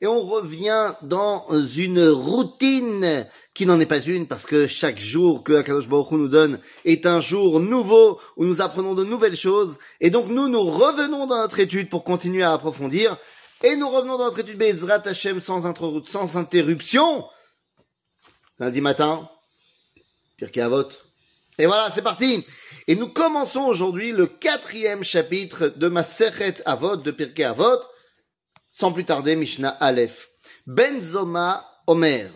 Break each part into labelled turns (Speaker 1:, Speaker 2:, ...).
Speaker 1: et on revient dans une routine qui n'en est pas une parce que chaque jour que Akadosh Baruch Hu nous donne est un jour nouveau où nous apprenons de nouvelles choses. Et donc nous nous revenons dans notre étude pour continuer à approfondir. Et nous revenons dans notre étude Bezrat Hashem sans, interruption. Lundi matin Pirkei Avot. Et voilà c'est parti. Et nous commençons aujourd'hui le quatrième chapitre de ma Sechet Avot de Pirkei Avot sans plus tarder, Mishnah Aleph. Benzoma Omer.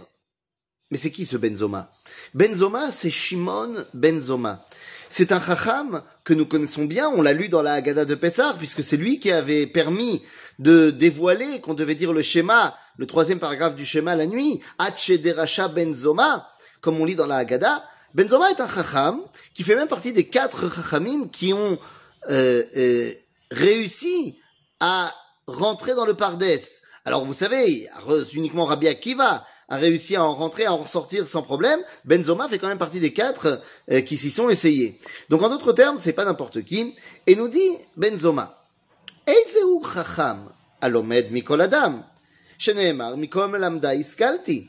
Speaker 1: Mais c'est qui ce Benzoma Benzoma, c'est Shimon Benzoma. C'est un chacham que nous connaissons bien, on l'a lu dans la Haggadah de Pessah, puisque c'est lui qui avait permis de dévoiler qu'on devait dire le schéma, le troisième paragraphe du schéma la nuit, Deracha Benzoma, comme on lit dans la Haggadah. Benzoma est un chacham qui fait même partie des quatre chachamim qui ont euh, euh, réussi à rentrer dans le Pardès. Alors vous savez, uniquement Rabbi Akiva a réussi à en rentrer, à en ressortir sans problème. Benzoma fait quand même partie des quatre euh, qui s'y sont essayés. Donc en d'autres termes, c'est pas n'importe qui. Et nous dit Benzoma, Eizeu chacham alomed mikol adam, שנאמר מכל מלמדה השכלתי.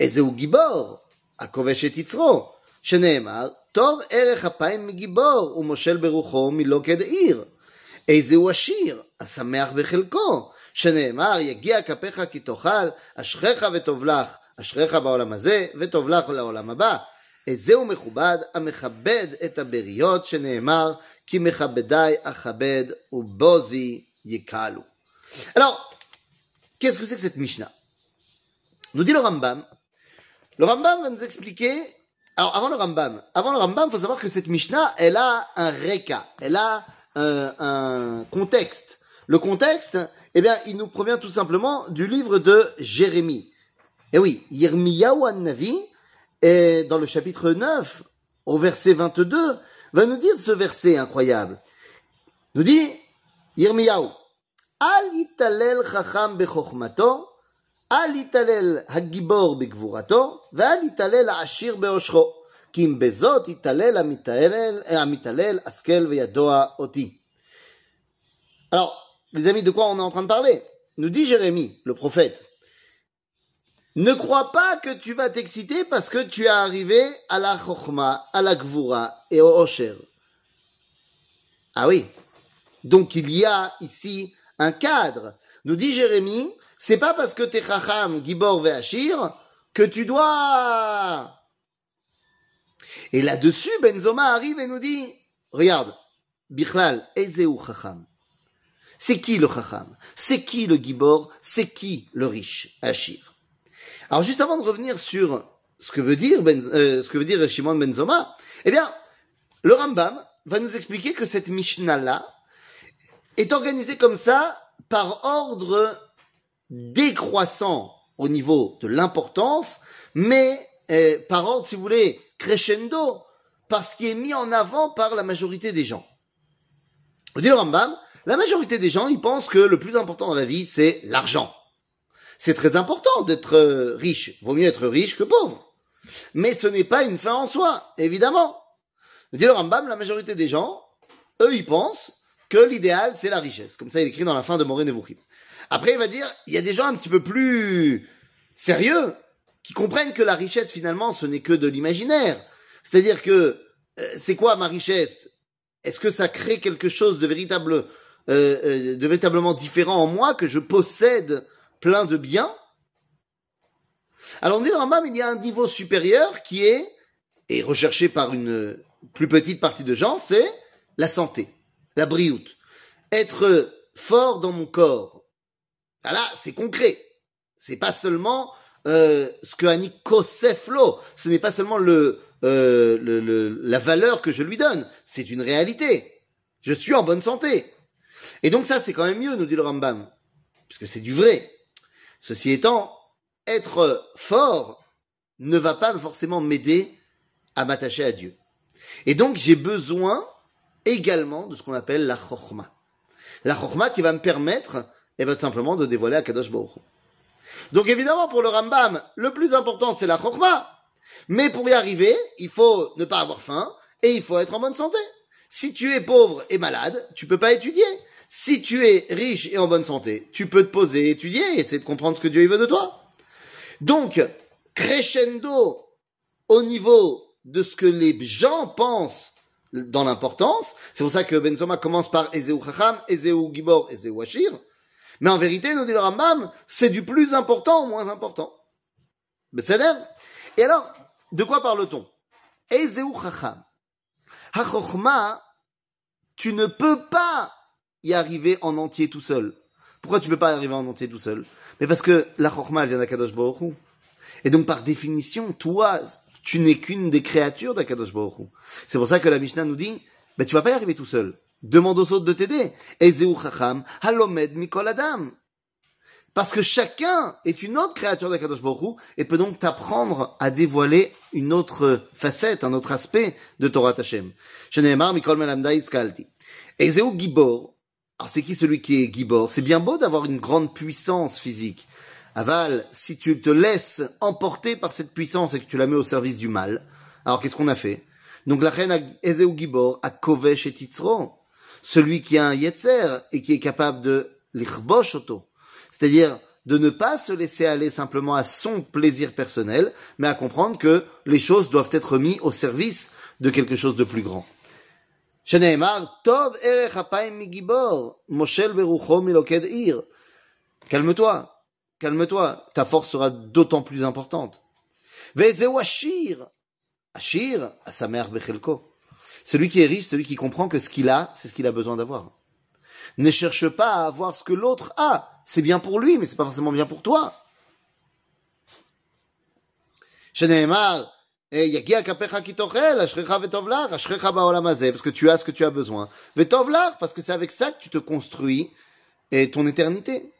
Speaker 1: איזהו גיבור, הכובש את יצרו, שנאמר, טוב ערך אפיים מגיבור, ומושל ברוחו מלא כדעיר. איזהו עשיר, השמח בחלקו, שנאמר, יגיע כפיך כי תאכל, אשריך וטוב לך, אשריך בעולם הזה, וטוב לך לעולם הבא. איזהו מכובד, המכבד את הבריות, שנאמר, כי מכבדי אכבד ובוזי יקלו. Alors, qu'est-ce que c'est que cette Mishnah Nous dit le Rambam. Le Rambam va nous expliquer. Alors, avant le Rambam, avant le Rambam, il faut savoir que cette Mishnah, elle a un reka, elle a un, un contexte. Le contexte, eh bien, il nous provient tout simplement du livre de Jérémie. Eh oui, Yirmiyahu navi et dans le chapitre 9, au verset 22, va nous dire ce verset incroyable. Nous dit Yirmiyahu, Al italel chacham bechokmato, Al italel hagibor begvurato, Ve'al italel ashir beoshro. Alors, les amis, de quoi on est en train de parler? Nous dit Jérémie, le prophète. Ne crois pas que tu vas t'exciter parce que tu es arrivé à la Chochma, à la Gvura et au Osher. Ah oui. Donc il y a ici un cadre. Nous dit Jérémie, c'est pas parce que t'es Chacham, Gibor Veachir que tu dois et là-dessus, Benzoma arrive et nous dit, regarde, Bichlal, Ezeu Chacham. C'est qui le Chacham? C'est qui le Gibor? C'est qui le riche Achir? Alors juste avant de revenir sur ce que veut dire, ben, euh, ce que veut dire Shimon Benzoma, eh bien, le Rambam va nous expliquer que cette Mishnah-là est organisée comme ça par ordre décroissant au niveau de l'importance, mais euh, par ordre, si vous voulez, crescendo par ce qui est mis en avant par la majorité des gens. Dit le Rambam, la majorité des gens, ils pensent que le plus important dans la vie, c'est l'argent. C'est très important d'être euh, riche. Vaut mieux être riche que pauvre. Mais ce n'est pas une fin en soi, évidemment. Dit le Rambam, la majorité des gens, eux, ils pensent que l'idéal, c'est la richesse. Comme ça, il écrit dans la fin de Moré Nevuchim. Après, il va dire, il y a des gens un petit peu plus sérieux qui comprennent que la richesse finalement ce n'est que de l'imaginaire. C'est-à-dire que euh, c'est quoi ma richesse? Est-ce que ça crée quelque chose de véritable, euh, euh, de véritablement différent en moi que je possède plein de biens? Alors on dit Rambam, il y a un niveau supérieur qui est et recherché par une plus petite partie de gens, c'est la santé, la brioute, être fort dans mon corps. Là, c'est concret. C'est pas seulement euh, ce que Annie Koseflo, ce n'est pas seulement le, euh, le, la valeur que je lui donne, c'est une réalité. Je suis en bonne santé. Et donc ça, c'est quand même mieux, nous dit le Rambam, puisque c'est du vrai. Ceci étant, être fort ne va pas forcément m'aider à m'attacher à Dieu. Et donc j'ai besoin également de ce qu'on appelle la chorma. La chorma qui va me permettre, eh bien, simplement de dévoiler à Kadosh Baruch donc évidemment, pour le Rambam, le plus important, c'est la chokma. Mais pour y arriver, il faut ne pas avoir faim et il faut être en bonne santé. Si tu es pauvre et malade, tu peux pas étudier. si tu es riche et en bonne santé, tu peux te poser, étudier, essayer de comprendre ce que Dieu veut de toi. Donc, crescendo au niveau de ce que les gens pensent dans l'importance. C'est pour ça que Benzoma commence par Ezeu Chacham, Ezeu Gibor, Ezeu Ashir. Mais en vérité, nous dit le Rambam, c'est du plus important au moins important. Et alors, de quoi parle-t-on? Ezeu Chacham. Ha tu ne peux pas y arriver en entier tout seul. Pourquoi tu peux pas y arriver en entier tout seul? Mais parce que la Chokhmah, elle vient d'Akadosh Baruch Et donc, par définition, toi, tu n'es qu'une des créatures d'Akadosh Baruch C'est pour ça que la Mishnah nous dit, ben, tu vas pas y arriver tout seul. Demande aux autres de t'aider. Halomed mikol adam. Parce que chacun est une autre créature d'Akadosh Baruch et peut donc t'apprendre à dévoiler une autre facette, un autre aspect de Torah Hashem. Sheneemar mikol melamda iskalti. Ezeu gibor. Alors c'est qui celui qui est gibor? C'est bien beau d'avoir une grande puissance physique. Aval, si tu te laisses emporter par cette puissance et que tu la mets au service du mal, alors qu'est-ce qu'on a fait? Donc la reine Ezeu Gibor a Kovesh et Titzro, celui qui a un Yetzer et qui est capable de l'Ichbosh c'est-à-dire de ne pas se laisser aller simplement à son plaisir personnel, mais à comprendre que les choses doivent être mises au service de quelque chose de plus grand. Calme-toi calme-toi, ta force sera d'autant plus importante. Ashir, Ashir, Bechelko. Celui qui est riche, celui qui comprend que ce qu'il a, c'est ce qu'il a besoin d'avoir. Ne cherche pas à avoir ce que l'autre a. C'est bien pour lui, mais c'est pas forcément bien pour toi. Parce que tu as ce que tu as besoin. parce que c'est avec ça que tu te construis et ton éternité.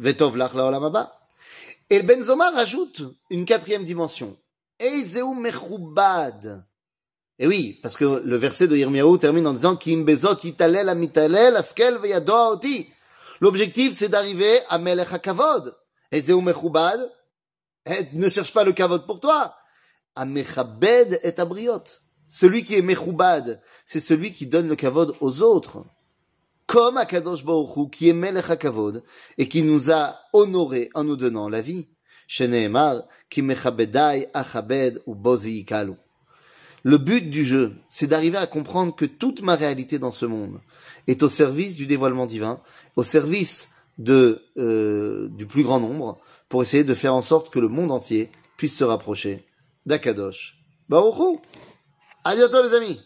Speaker 1: Et le Benzoma rajoute une quatrième dimension. Eizeu mechubad. Et oui, parce que le verset de Yirmiyahu termine en disant Kim italel amitalel askel oti. L'objectif, c'est d'arriver à Melech HaKavod. Eizeu mechubad. Eh, ne cherche pas le kavod pour toi. Amechabed et abriot. Celui qui est mechubad, c'est celui qui donne le kavod aux autres comme Akadosh Baruch qui est Melech HaKavod, et qui nous a honorés en nous donnant la vie. Achabed ou. Le but du jeu, c'est d'arriver à comprendre que toute ma réalité dans ce monde est au service du dévoilement divin, au service euh, du plus grand nombre, pour essayer de faire en sorte que le monde entier puisse se rapprocher d'Akadosh. Baruch À bientôt les amis